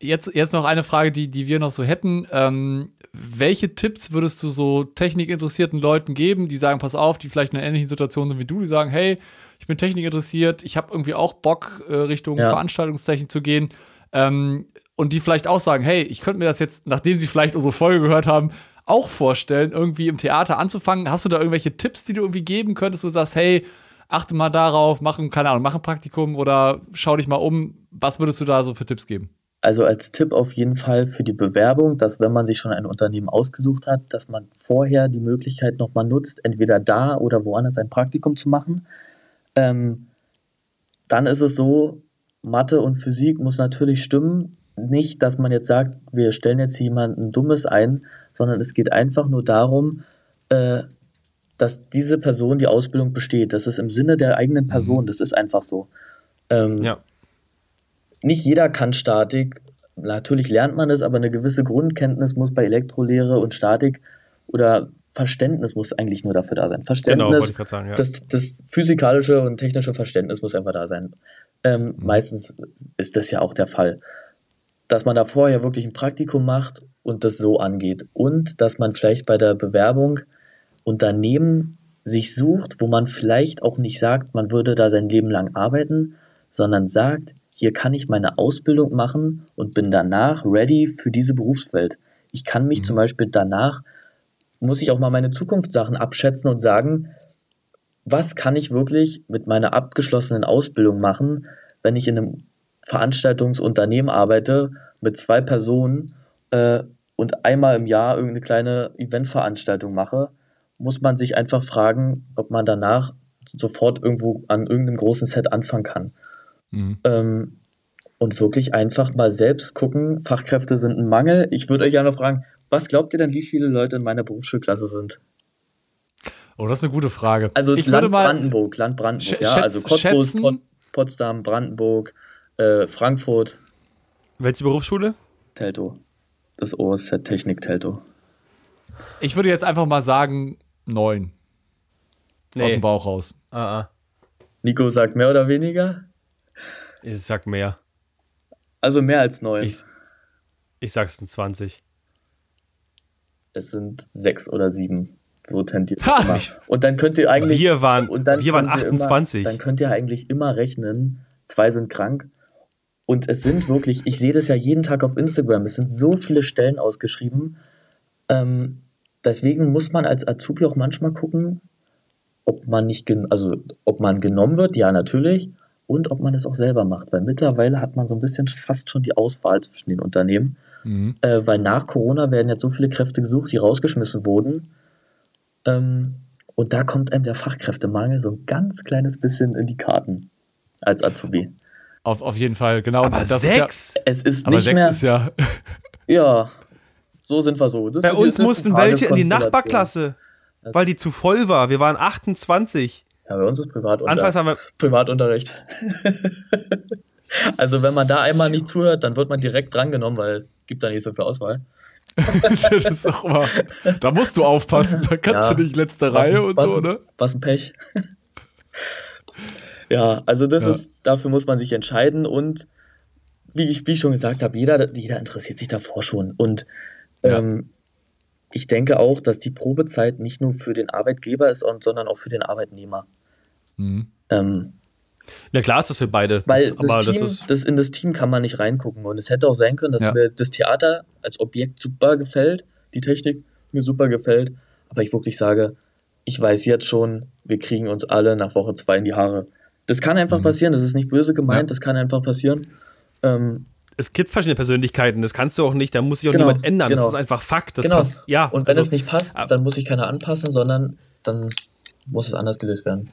S3: Jetzt, jetzt noch eine Frage, die, die wir noch so hätten. Ähm, welche Tipps würdest du so technikinteressierten Leuten geben, die sagen, pass auf, die vielleicht in einer ähnlichen Situation sind wie du, die sagen, hey, ich bin technikinteressiert, ich habe irgendwie auch Bock, äh, Richtung
S2: Ja.
S3: Veranstaltungstechnik zu gehen. Ähm, und die vielleicht auch sagen, hey, ich könnte mir das jetzt, nachdem sie vielleicht unsere Folge gehört haben, auch vorstellen, irgendwie im Theater anzufangen. Hast du da irgendwelche Tipps, die du irgendwie geben könntest, wo du sagst, hey, achte mal darauf, mach ein, keine Ahnung, mach ein Praktikum oder schau dich mal um. Was würdest du da so für Tipps geben?
S2: also als Tipp auf jeden Fall für die Bewerbung, dass wenn man sich schon ein Unternehmen ausgesucht hat, dass man vorher die Möglichkeit nochmal nutzt, entweder da oder woanders ein Praktikum zu machen. Ähm, dann ist es so, Mathe und Physik muss natürlich stimmen. Nicht, dass man jetzt sagt, wir stellen jetzt jemanden Dummes ein, sondern es geht einfach nur darum, äh, dass diese Person die Ausbildung besteht. Das ist im Sinne der eigenen Person. Das ist einfach so. Ähm,
S1: Ja.
S2: Nicht jeder kann Statik. Natürlich lernt man es, aber eine gewisse Grundkenntnis muss bei Elektrolehre und Statik oder Verständnis muss eigentlich nur dafür da sein.
S1: Genau,
S2: Verständnis,
S1: wollte ich gerade sagen, ja.
S2: das, das physikalische und technische Verständnis muss einfach da sein. Ähm, Meistens ist das ja auch der Fall. Dass man da vorher wirklich ein Praktikum macht und das so angeht. Und dass man vielleicht bei der Bewerbung Unternehmen sich sucht, wo man vielleicht auch nicht sagt, man würde da sein Leben lang arbeiten, sondern sagt, hier kann ich meine Ausbildung machen und bin danach ready für diese Berufswelt. Ich kann mich zum Beispiel danach, muss ich auch mal meine Zukunftssachen abschätzen und sagen, was kann ich wirklich mit meiner abgeschlossenen Ausbildung machen, wenn ich in einem Veranstaltungsunternehmen arbeite mit zwei Personen äh, und einmal im Jahr irgendeine kleine Eventveranstaltung mache, muss man sich einfach fragen, ob man danach sofort irgendwo an irgendeinem großen Set anfangen kann.
S3: Mhm.
S2: Ähm, und wirklich einfach mal selbst gucken, Fachkräfte sind ein Mangel. Ich würde euch gerne fragen, was glaubt ihr denn, wie viele Leute in meiner Berufsschulklasse sind?
S3: Oh, das ist eine gute Frage.
S2: Also
S3: ich
S2: Land
S3: würde mal
S2: Brandenburg, Land Brandenburg, ja, also Cottbus,
S3: schätzen-
S2: Pot Potsdam, Brandenburg, äh, Frankfurt,
S1: Welche Berufsschule?
S2: Teltow. Das OSZ Technik Teltow.
S3: ich würde jetzt einfach mal sagen neun aus dem Bauch raus.
S1: Ah, ah.
S2: Nico sagt mehr oder weniger?
S1: Ich sag mehr.
S2: Also mehr als neun.
S1: Ich, ich sag's in 20.
S2: es sind sechs oder sieben. So tendiert
S3: Ha!
S2: Und dann könnt ihr eigentlich.
S1: Wir waren,
S2: und dann
S1: wir waren
S2: könnt ihr
S1: 28.
S2: Immer, dann könnt ihr eigentlich immer rechnen, zwei sind krank. Und es sind wirklich, ich sehe das ja jeden Tag auf Instagram, es sind so viele Stellen ausgeschrieben. Ähm, deswegen muss man als Azubi auch manchmal gucken, ob man nicht, gen also ob man genommen wird, ja natürlich, und ob man es auch selber macht. Weil mittlerweile hat man so ein bisschen fast schon die Auswahl zwischen den Unternehmen.
S3: Mhm.
S2: Äh, weil nach Corona werden jetzt so viele Kräfte gesucht, die rausgeschmissen wurden. Ähm, und da kommt einem der Fachkräftemangel so ein ganz kleines bisschen in die Karten als Azubi.
S3: Auf, auf jeden Fall, genau.
S1: Aber
S3: das Ist
S1: sechs?
S2: Es ist
S3: ja, aber
S2: nicht
S3: sechs
S2: mehr.
S3: ist ja. (laughs)
S2: ja, so sind wir so. Das
S1: Bei uns mussten welche in die. Nachbarklasse, weil die zu voll war. Wir waren 28.
S2: Ja, bei uns ist Privatunterricht.
S1: Anfangs haben wir.
S2: Privatunterricht. (laughs) also wenn man da einmal nicht zuhört, dann wird man direkt drangenommen, weil gibt da nicht so viel Auswahl. (laughs)
S3: das ist doch immer, da musst du aufpassen. Da kannst
S2: Ja.
S3: du nicht letzte Reihe
S2: ein-
S3: und
S2: was
S3: so,
S2: ein-
S3: ne?
S2: Was ein Pech. Ja, also das
S3: Ja.
S2: ist, dafür muss man sich entscheiden und wie ich, wie ich schon gesagt habe, jeder, jeder interessiert sich davor schon. Und
S3: Ja.
S2: ähm, ich denke auch, dass die Probezeit nicht nur für den Arbeitgeber ist, und- sondern auch für den Arbeitnehmer.
S3: Mhm.
S2: Ähm,
S1: Na klar ist das für beide.
S2: weil
S1: das,
S2: das, Team,
S1: das
S2: das, in das Team kann man nicht reingucken. Und es hätte auch sein können, dass
S3: Ja.
S2: mir das Theater als Objekt super gefällt, die Technik mir super gefällt, aber ich wirklich sage, ich weiß jetzt schon, wir kriegen uns alle nach Woche zwei in die Haare. Das kann einfach passieren, das ist nicht böse gemeint,
S3: Ja.
S2: das kann einfach passieren. Ähm,
S1: Es gibt verschiedene Persönlichkeiten, das kannst du auch nicht, da muss sich auch
S2: Genau,
S1: niemand ändern.
S2: genau.
S1: Das ist einfach Fakt. Das
S2: genau.
S1: passt. Ja,
S2: Und wenn
S1: also,
S2: es nicht passt, dann muss sich keiner anpassen, sondern dann muss es anders gelöst werden.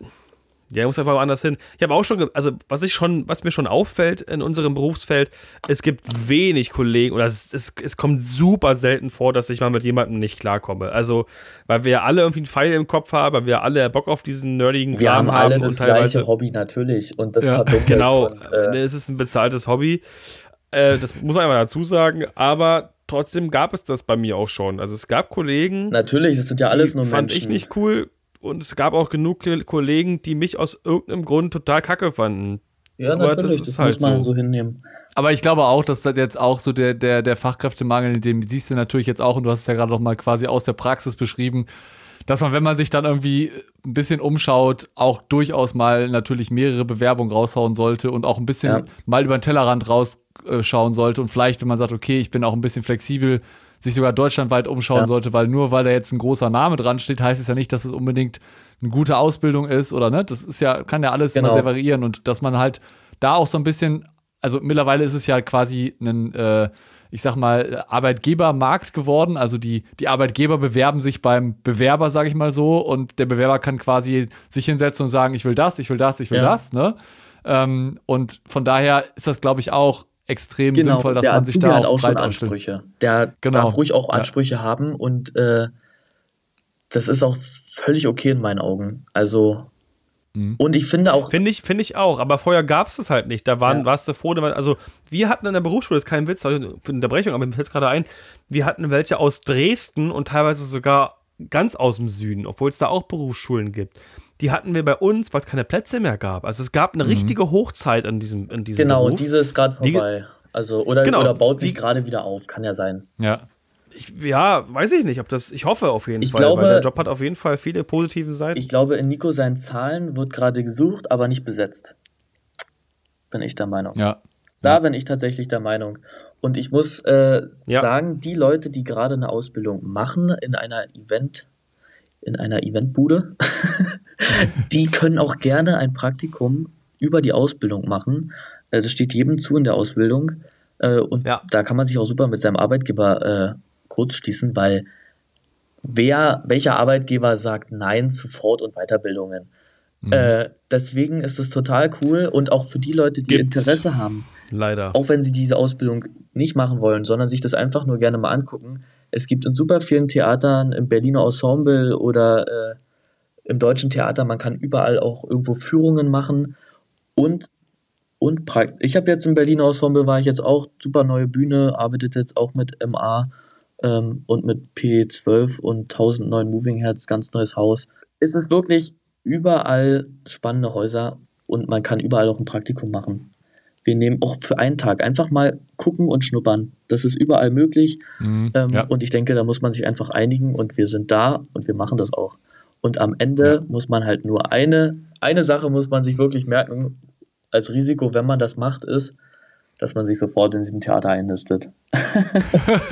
S1: Ja, muss einfach woanders hin. Ich habe auch schon, also was ich schon, was mir schon auffällt in unserem Berufsfeld, es gibt wenig Kollegen oder es, es, es kommt super selten vor, dass ich mal mit jemandem nicht klarkomme. Also, weil wir alle irgendwie einen Pfeil im Kopf haben, weil wir alle Bock auf diesen nerdigen
S2: Wir
S1: Kram
S2: haben alle
S1: haben
S2: das
S1: und teilweise.
S2: gleiche Hobby natürlich und das
S3: Ja.
S2: verbindet.
S1: Genau,
S2: Und, äh,
S1: es ist ein bezahltes Hobby. Äh, das muss man einmal dazu sagen, aber trotzdem gab es das bei mir auch schon. Also es gab Kollegen,
S2: natürlich, es sind ja alles
S1: die
S2: nur
S1: fand
S2: Menschen.
S1: ich nicht cool und es gab auch genug Ko- Kollegen, die mich aus irgendeinem Grund total kacke fanden.
S2: ja,
S1: aber das
S2: natürlich, das,
S1: ist halt
S2: muss man
S1: so.
S2: so hinnehmen.
S3: Aber ich glaube auch, dass das jetzt auch so der, der, der Fachkräftemangel, den siehst du natürlich jetzt auch, und du hast es ja gerade noch mal quasi aus der Praxis beschrieben, dass man, wenn man sich dann irgendwie ein bisschen umschaut, auch durchaus mal natürlich mehrere Bewerbungen raushauen sollte und auch ein bisschen
S2: Ja.
S3: mal über den Tellerrand rausschauen sollte und vielleicht, wenn man sagt, okay, ich bin auch ein bisschen flexibel, sich sogar deutschlandweit umschauen
S2: Ja.
S3: sollte, weil nur weil da jetzt ein großer Name dran steht, heißt es ja nicht, dass es unbedingt eine gute Ausbildung ist oder ne? Das ist ja, kann ja alles
S2: Genau.
S3: immer sehr variieren und dass man halt da auch so ein bisschen also mittlerweile ist es ja quasi ein, äh, ich sag mal, Arbeitgebermarkt geworden. Also die, die Arbeitgeber bewerben sich beim Bewerber, sage ich mal so, und der Bewerber kann quasi sich hinsetzen und sagen, ich will das, ich will das, ich will
S2: Ja.
S3: das. Ne? Ähm, und von daher ist das, glaube ich, auch extrem
S2: Genau,
S3: sinnvoll, dass
S2: der
S3: man sich
S2: Azubi
S3: da
S2: hat
S3: auch
S2: auch schon. Ansprüche. Der
S3: Genau.
S2: darf ruhig auch
S3: Ja.
S2: Ansprüche haben und äh, das ist auch völlig okay in meinen Augen. Also,
S3: Mhm.
S2: und ich finde auch,
S1: Finde ich, finde ich auch, aber vorher gab es das halt nicht. Da waren,
S2: Ja.
S1: warst du froh, also wir hatten in der Berufsschule, das ist kein Witz, also für eine Unterbrechung, aber mir fällt es gerade ein, wir hatten welche aus Dresden und teilweise sogar ganz aus dem Süden, obwohl es da auch Berufsschulen gibt. Die hatten wir bei uns, weil es keine Plätze mehr gab. Also es gab eine richtige Hochzeit an diesem, in diesem
S2: genau,
S1: Beruf.
S2: diese ist gerade
S1: Die-
S2: vorbei. Also, oder,
S1: Genau,
S2: oder baut sich gerade wieder auf, kann ja sein.
S3: Ja.
S1: ich, ja, weiß ich nicht, ob das, ich hoffe auf jeden
S2: Ich
S1: Fall,
S2: glaube-
S1: weil der Job hat auf jeden Fall viele positive Seiten.
S2: Ich glaube, in Nico seinen Zahlen wird gerade gesucht, aber nicht besetzt. Bin ich der Meinung.
S3: Ja.
S2: Da bin ich tatsächlich der Meinung. Und ich muss äh,
S1: Ja.
S2: sagen, die Leute, die gerade eine Ausbildung machen in einer Event, in einer Eventbude, (laughs) die können auch gerne ein Praktikum über die Ausbildung machen. Äh, das steht jedem zu in der Ausbildung. Äh, und
S1: Ja.
S2: da kann man sich auch super mit seinem Arbeitgeber äh, kurz schließen, weil wer, welcher Arbeitgeber sagt Nein zu Fort- und Weiterbildungen?
S1: Mhm.
S2: Äh, deswegen ist es total cool und auch für die Leute, die
S1: Gibt's.
S2: Interesse haben,
S1: Leider.
S2: auch wenn sie diese Ausbildung nicht machen wollen, sondern sich das einfach nur gerne mal angucken. Es gibt in super vielen Theatern, im Berliner Ensemble oder äh, im deutschen Theater, man kann überall auch irgendwo Führungen machen und und Prakt ich habe jetzt im Berliner Ensemble war ich jetzt auch super neue Bühne, arbeitet jetzt auch mit MA ähm, und mit P12 und 1009 Moving Heads, ganz neues Haus. Es ist wirklich überall spannende Häuser und man kann überall auch ein Praktikum machen. Wir nehmen auch für einen Tag einfach mal gucken und schnuppern. Das ist überall möglich.
S3: Mhm.
S2: Ähm,
S3: ja.
S2: Und ich denke, da muss man sich einfach einigen und wir sind da und wir machen das auch. Und am Ende muss man halt nur eine, eine Sache muss man sich wirklich merken, als Risiko, wenn man das macht, ist, dass man sich sofort in diesem Theater einlistet. (laughs)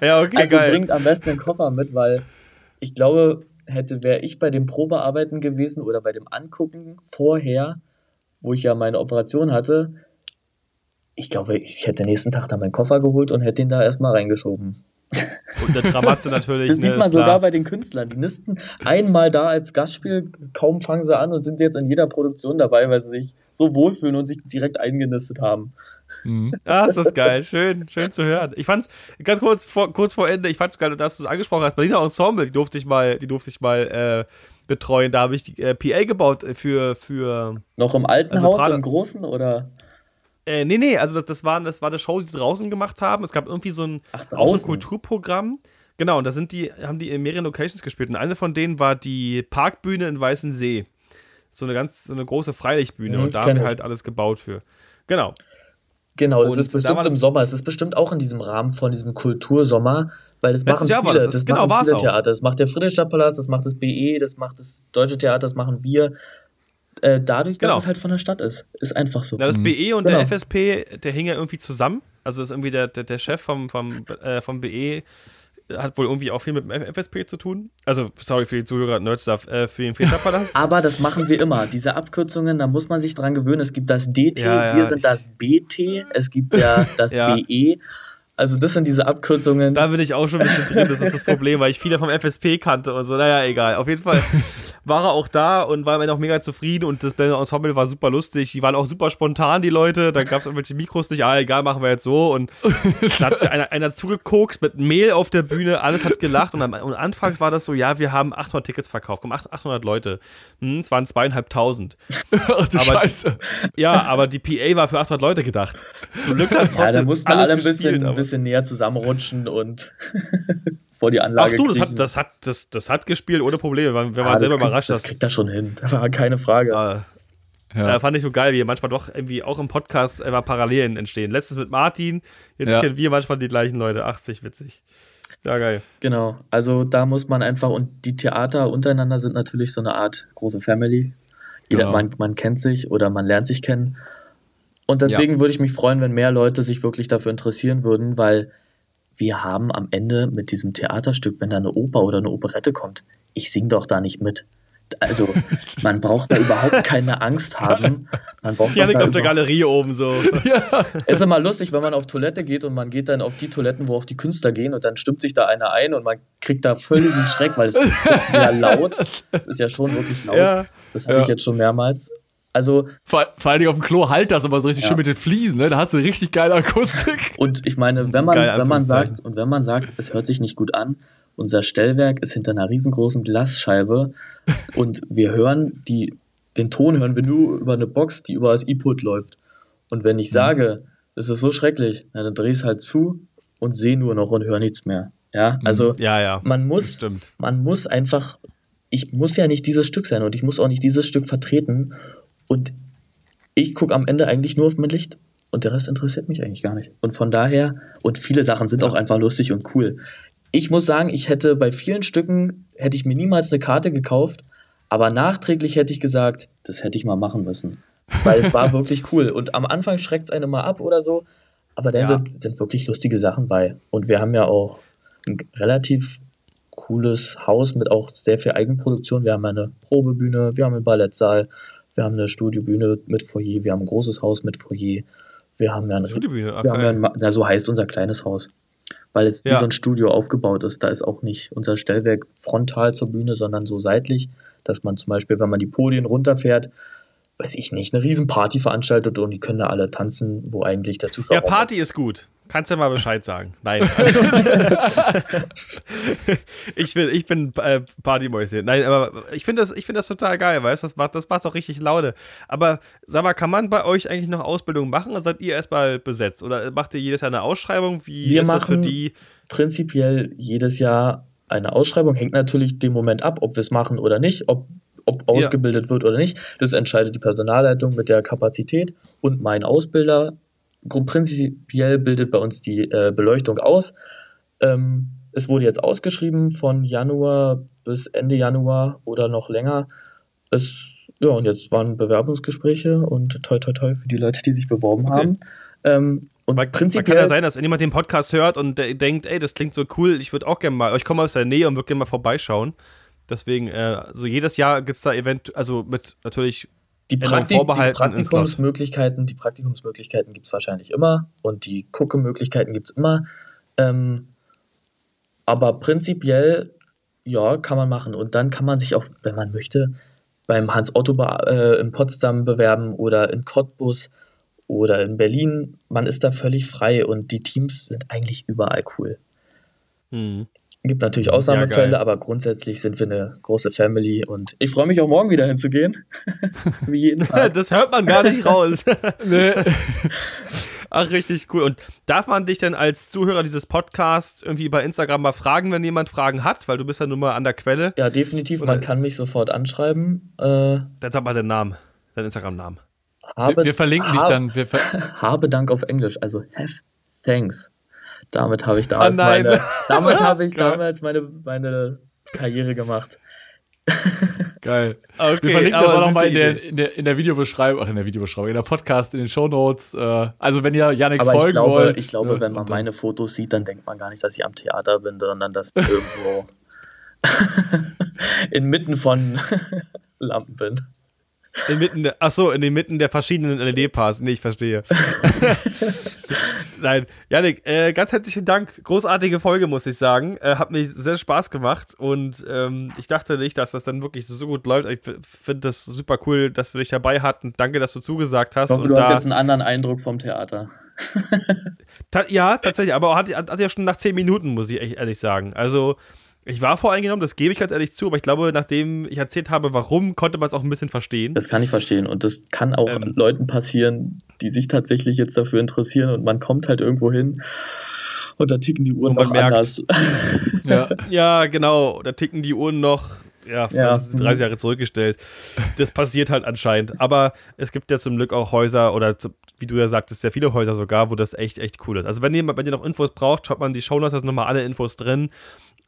S1: Ja, okay,
S2: Also
S1: geil.
S2: bringt am besten den Koffer mit, weil ich glaube, hätte, wäre ich bei dem Probearbeiten gewesen oder bei dem Angucken vorher, wo ich ja meine Operation hatte, ich glaube, ich hätte nächsten Tag da meinen Koffer geholt und hätte ihn da erstmal reingeschoben. (laughs)
S1: Und der Tramatze natürlich.
S2: Das
S1: ne,
S2: sieht man
S1: ist klar.
S2: sogar bei den Künstlern. Die nisten einmal da als Gastspiel, kaum fangen sie an und sind jetzt in jeder Produktion dabei, weil sie sich so wohlfühlen und sich direkt eingenistet haben.
S3: Mhm.
S1: Ja, ist das geil. Schön, schön zu hören. Ich fand's, ganz kurz vor, kurz vor Ende, ich fand's geil, dass du es angesprochen hast. Berliner Ensemble, die durfte ich mal, die durfte ich mal äh, betreuen. Da habe ich die äh, PA gebaut äh, für, für
S2: Noch im alten
S1: Also
S2: Haus,
S1: Prada-
S2: im großen oder?
S1: äh, nee, nee, also das, das, war, das war eine Show, die sie draußen gemacht haben. Es gab irgendwie so ein,
S2: Ach,
S1: so ein. Kulturprogramm. Genau, und da sind die, haben die in mehreren Locations gespielt. Und eine von denen war die Parkbühne in Weißensee. So eine ganz, so eine große Freilichtbühne.
S2: Mhm,
S1: und da haben wir halt alles gebaut für. Genau.
S2: Genau, das
S1: Und
S2: ist
S1: da
S2: bestimmt im Sommer. Es ist bestimmt auch in diesem Rahmen von diesem Kultursommer, weil das
S1: Letztes
S2: machen
S1: Jahr war
S2: viele.
S1: das, das-
S2: Das,
S1: genau,
S2: machen viele. Theater. Das macht der Friedrichstadtpalast, das macht das BE, das macht das Deutsche Theater, das machen wir. Äh, dadurch, dass
S1: Genau.
S2: es halt von der Stadt ist. Ist einfach so.
S1: Na, das BE und
S2: Genau.
S1: der FSP, der hing ja irgendwie zusammen. Also ist irgendwie der, der, der Chef vom, vom, äh, vom BE hat wohl irgendwie auch viel mit dem FSP zu tun. Also, sorry für die Zuhörer, Nerdstuff, äh, für den Friedrichstadtpalast. (laughs)
S2: Aber das machen wir immer. Diese Abkürzungen, da muss man sich dran gewöhnen. Es gibt das DT,
S1: Ja, ja,
S2: wir sind das BT, es gibt ja (laughs) das
S1: Ja.
S2: BE. Also das sind diese Abkürzungen.
S1: Da bin ich auch schon ein bisschen drin, das ist das Problem, weil ich viele vom FSP kannte und so. Naja, egal. Auf jeden Fall (laughs) war er auch da und war mir auch mega zufrieden und das Berliner Ensemble war super lustig. Die waren auch super spontan, die Leute. Da gab es irgendwelche Mikros nicht. Ah, egal, machen wir jetzt so. Und da hat sich einer, einer zugekokst mit Mehl auf der Bühne. Alles hat gelacht. Und, am, und anfangs war das so, ja, wir haben 800 Tickets verkauft. Komm, 800 Leute. Hm, es waren zweieinhalbtausend.
S3: Ach du
S1: Aber-
S3: Scheiße.
S1: Ja, aber die PA war für 800 Leute gedacht. Zum Glück hat es
S2: ja, da
S1: trotzdem
S2: mussten
S1: alles
S2: alle ein
S1: gespielt,
S2: bisschen, ein bisschen näher zusammenrutschen und (laughs) vor die
S1: Ach
S2: Anlage
S1: du, das hat, das, hat, das, das hat gespielt ohne Probleme. Wir waren, wir
S2: Ja,
S1: waren
S2: das
S1: selber
S2: kriegt-
S1: überrascht,
S2: Das
S1: dass.
S2: kriegt er schon hin. (laughs) Da war keine Frage.
S1: Äh,
S3: Ja.
S1: äh, fand ich so geil, wie manchmal doch irgendwie auch im Podcast immer Parallelen entstehen. Letztens mit Martin, jetzt
S3: Ja.
S1: kennen wir manchmal die gleichen Leute. Ach, finde ich witzig. Ja, geil.
S2: Genau. Also da muss man einfach, und die Theater untereinander sind natürlich so eine Art große Family. Jeder,
S3: Genau.
S2: man, man kennt sich oder man lernt sich kennen. Und deswegen würde ich mich freuen, wenn mehr Leute sich wirklich dafür interessieren würden, weil wir haben am Ende mit diesem Theaterstück, wenn da eine Oper oder eine Operette kommt, ich singe doch da nicht mit. also (laughs) man braucht da überhaupt keine Angst haben. Man braucht
S1: Janik auf der Galerie oben so. (laughs)
S2: ist immer lustig, wenn man auf Toilette geht und man geht dann auf die Toiletten, wo auch die Künstler gehen und dann stimmt sich da einer ein und man kriegt da völligen Schreck, weil es ist ja laut. (laughs) Es ist ja schon wirklich laut.
S1: Ja.
S2: Das hatte
S3: Ja.
S2: ich jetzt schon mehrmals. Also,
S3: Vor, vor allen Dingen auf dem Klo halt das aber so richtig
S2: Ja.
S3: schön mit den Fliesen, ne? Da hast du richtig geile Akustik. (laughs)
S2: und ich meine, wenn man,
S1: Geil,
S2: wenn man sagt, und wenn man sagt, es hört sich nicht gut an, unser Stellwerk ist hinter einer riesengroßen Glasscheibe (laughs) und wir hören die, den Ton hören wir nur über eine Box, die über das E-Put läuft. Und wenn
S1: Mhm.
S2: ich sage, es ist so schrecklich, na, dann dreh ich es halt zu und sehe nur noch und höre nichts mehr. Ja, also
S1: Ja, ja.
S2: man muss,
S1: stimmt.
S2: man muss einfach, ich muss ja nicht dieses Stück sein und ich muss auch nicht dieses Stück vertreten. Und ich gucke am Ende eigentlich nur auf mein Licht und der Rest interessiert mich eigentlich gar nicht. Und von daher, und viele Sachen sind auch einfach lustig und cool. Ich muss sagen, ich hätte bei vielen Stücken, hätte ich mir niemals eine Karte gekauft, aber nachträglich hätte ich gesagt, das hätte ich mal machen müssen. Weil es war (laughs) wirklich cool. Und am Anfang schreckt es einen mal ab oder so, aber dann
S1: Ja.
S2: sind, sind wirklich lustige Sachen bei. Und wir haben ja auch ein relativ cooles Haus mit auch sehr viel Eigenproduktion. Wir haben eine Probebühne, wir haben einen Ballettsaal, wir haben eine Studiobühne mit Foyer, wir haben ein großes Haus mit Foyer, wir haben ja ein,
S1: Studiobühne,
S2: wir haben ja
S1: okay.
S2: ein, na, so heißt unser kleines Haus. Weil es wie
S1: Ja.
S2: so ein Studio aufgebaut ist. Da ist auch nicht unser Stellwerk frontal zur Bühne, sondern so seitlich, dass man zum Beispiel, wenn man die Podien runterfährt, weiß ich nicht, eine Riesenparty veranstaltet und die können da alle tanzen, wo eigentlich der Zuschauer.
S1: Ja, Party ist gut. Kannst ja mal Bescheid sagen. Nein. (laughs) (laughs) ich, bin, ich bin äh, Partymäuschen. Nein, aber ich finde das, ich find das total geil, weißt du? Das macht, das macht doch richtig Laune. Aber sag mal, kann man bei euch eigentlich noch Ausbildung machen oder seid ihr erstmal besetzt? Oder macht ihr jedes Jahr eine Ausschreibung? Wie
S2: Wir
S1: ist das für
S2: machen-
S1: die?
S2: prinzipiell jedes Jahr eine Ausschreibung, hängt natürlich dem Moment ab, ob wir es machen oder nicht, ob, ob ausgebildet wird oder nicht. Das entscheidet die Personalleitung mit der Kapazität und mein Ausbilder. Prinzipiell bildet bei uns die äh, Beleuchtung aus. Ähm, es wurde jetzt ausgeschrieben von Januar bis Ende Januar oder noch länger. Es, ja, und jetzt waren Bewerbungsgespräche und toi toi toi für die Leute, die sich beworben
S1: Okay.
S2: haben. Ähm, und
S1: Weil,
S2: prinzipiell
S1: kann ja sein, dass jemand den Podcast hört und denkt, ey, das klingt so cool, ich würde auch gerne mal, ich komme aus der Nähe und würde gerne mal vorbeischauen. Deswegen, äh, so jedes Jahr gibt es da eventuell, also mit natürlich
S2: Die, Praktik, die. Praktikumsmöglichkeiten, die Praktikumsmöglichkeiten gibt es wahrscheinlich immer und die Gucke-Möglichkeiten gibt es immer. Ähm, aber prinzipiell, ja, kann man machen. Und dann kann man sich auch, wenn man möchte, beim Hans Otto äh, in Potsdam bewerben oder in Cottbus oder in Berlin. Man ist da völlig frei und die Teams sind eigentlich überall cool.
S1: hm.
S2: Gibt natürlich
S1: Ja,
S2: Ausnahmefälle,
S1: geil.
S2: aber grundsätzlich sind wir eine große Family und ich freue mich auch morgen wieder hinzugehen. (laughs) Wie jeden (laughs) Tag.
S1: das hört man gar nicht raus. (laughs)
S3: Nee.
S1: Ach, richtig cool. Und darf man dich denn als Zuhörer dieses Podcasts irgendwie bei Instagram mal fragen, wenn jemand Fragen hat? Weil du bist ja nun mal an der Quelle.
S2: Ja, definitiv.
S1: Oder-
S2: Man kann mich sofort anschreiben. Äh,
S1: Dann sag mal den Namen, deinen Instagram-Namen.
S3: Wir, wir verlinken dich
S2: habe,
S3: dann. Wir ver
S2: Habe Dank auf Englisch, also have thanks. Damit habe ich damals,
S1: Ah, nein.
S2: meine, damit habe ich (laughs)
S1: Geil.
S2: damals meine, meine Karriere gemacht. (laughs)
S3: Geil.
S1: Okay,
S3: wir verlinken das
S1: aber
S3: auch nochmal in der, in, der, in der Videobeschreibung, ach, in der Videobeschreibung, in der Podcast, in den Shownotes. Äh, also, wenn ihr Yannick
S2: Aber
S3: folgen
S2: ich glaube,
S3: wollt.
S2: ich glaube
S3: ne,
S2: wenn man meine Fotos sieht, dann denkt man gar nicht, dass ich am Theater bin, sondern dass ich irgendwo (laughs) inmitten von Lampen bin.
S1: Inmitten der, ach so, in den Mitten der verschiedenen LED-Paars. Nee, ich verstehe. (laughs) Nein, Janik, äh, ganz herzlichen Dank. Großartige Folge, muss ich sagen. Äh, hat mir sehr Spaß gemacht und ähm, ich dachte nicht, dass das dann wirklich so gut läuft. Ich finde das super cool, dass wir dich dabei hatten. Danke, dass du zugesagt hast.
S2: Ich hoffe,
S1: und
S2: du hast jetzt einen anderen Eindruck vom Theater.
S1: Ta ja, tatsächlich, aber hat, hat ja schon nach zehn Minuten, muss ich ehrlich sagen. Also, ich war voreingenommen, das gebe ich ganz ehrlich zu, aber ich glaube, nachdem ich erzählt habe, warum, konnte man es auch ein bisschen verstehen.
S2: Das kann ich verstehen. Und das kann auch
S1: Ähm.
S2: Leuten passieren, die sich tatsächlich jetzt dafür interessieren und man kommt halt irgendwo hin und da ticken die Uhren
S1: Und man
S2: noch
S1: merkt,
S2: anders. (laughs)
S3: Ja.
S1: Ja, genau, da ticken die Uhren noch, ja,
S2: Ja.
S1: das ist 30 Jahre zurückgestellt. Das passiert halt anscheinend. Aber es gibt ja zum Glück auch Häuser oder zu- wie du ja sagtest, sehr viele Häuser sogar, wo das echt, echt cool ist. Also wenn ihr, wenn ihr noch Infos braucht, schaut mal in die Shownotes, da sind nochmal alle Infos drin.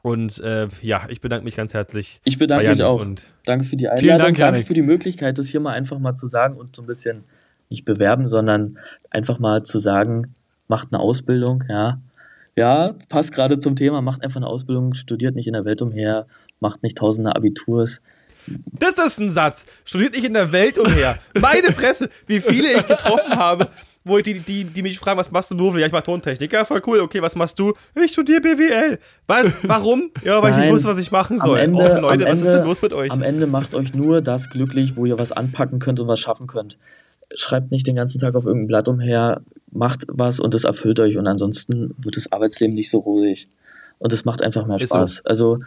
S1: Und äh, ja, ich bedanke mich ganz herzlich.
S2: Ich bedanke mich auch.
S1: Und
S2: Danke für die
S3: Vielen
S2: Einladung.
S3: Dank,
S2: Danke
S3: Janik.
S2: für die Möglichkeit, das hier mal einfach mal zu sagen und so ein bisschen nicht bewerben, sondern einfach mal zu sagen, macht eine Ausbildung, ja. Ja, passt gerade zum Thema, macht einfach eine Ausbildung, studiert nicht in der Welt umher, macht nicht tausende Abiturs.
S1: Das ist ein Satz. Studiert nicht in der Welt umher. Meine Fresse, wie viele ich getroffen habe, wo ich die, die, die mich fragen, was machst du nur? Ja, ich mach Tontechnik. Ja, voll cool. Okay, was machst du? Ich studiere BWL. Was, (laughs) warum? Ja, weil ich nicht
S2: Nein.
S1: wusste, was ich machen soll.
S2: Am Ende,
S1: Och, Leute,
S2: am
S1: was
S2: Ende,
S1: ist denn los mit euch?
S2: Am Ende macht euch nur das glücklich, wo ihr was anpacken könnt und was schaffen könnt. Schreibt nicht den ganzen Tag auf irgendein Blatt umher, macht was und es erfüllt euch und ansonsten wird das Arbeitsleben nicht so rosig. Und es macht einfach mehr
S1: Ist so.
S2: Spaß. Also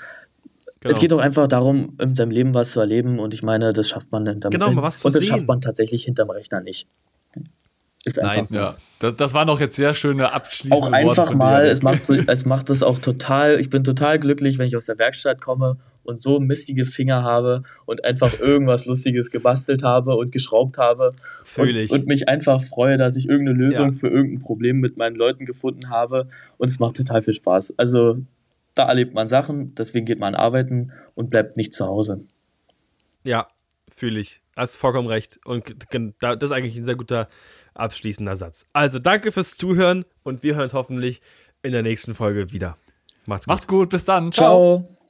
S1: Genau.
S2: es geht doch einfach darum, in seinem Leben was zu erleben und ich meine, das schafft man dann.
S1: Genau, mal was zu
S2: und das
S1: sehen.
S2: schafft man tatsächlich hinterm Rechner nicht. Ist einfach
S1: Nein,
S2: so.
S3: Ja, das, das waren doch jetzt sehr schöne abschließende
S2: auch
S3: Worte
S2: einfach
S3: dir,
S2: mal, es macht, so- es macht es auch total, ich bin total glücklich, wenn ich aus der Werkstatt komme und so mistige Finger habe und einfach irgendwas Lustiges gebastelt habe und geschraubt habe
S1: Fühl
S2: und,
S1: ich.
S2: und mich einfach freue, dass ich irgendeine Lösung
S1: Ja.
S2: für irgendein Problem mit meinen Leuten gefunden habe und es macht total viel Spaß. Also da erlebt man Sachen, deswegen geht man arbeiten und bleibt nicht zu Hause.
S1: Ja, fühle ich. Hast vollkommen recht. Und das ist eigentlich ein sehr guter abschließender Satz. Also danke fürs Zuhören und wir hören uns hoffentlich in der nächsten Folge wieder. Macht's gut.
S3: Macht's gut, bis dann. Ciao.
S2: Ciao.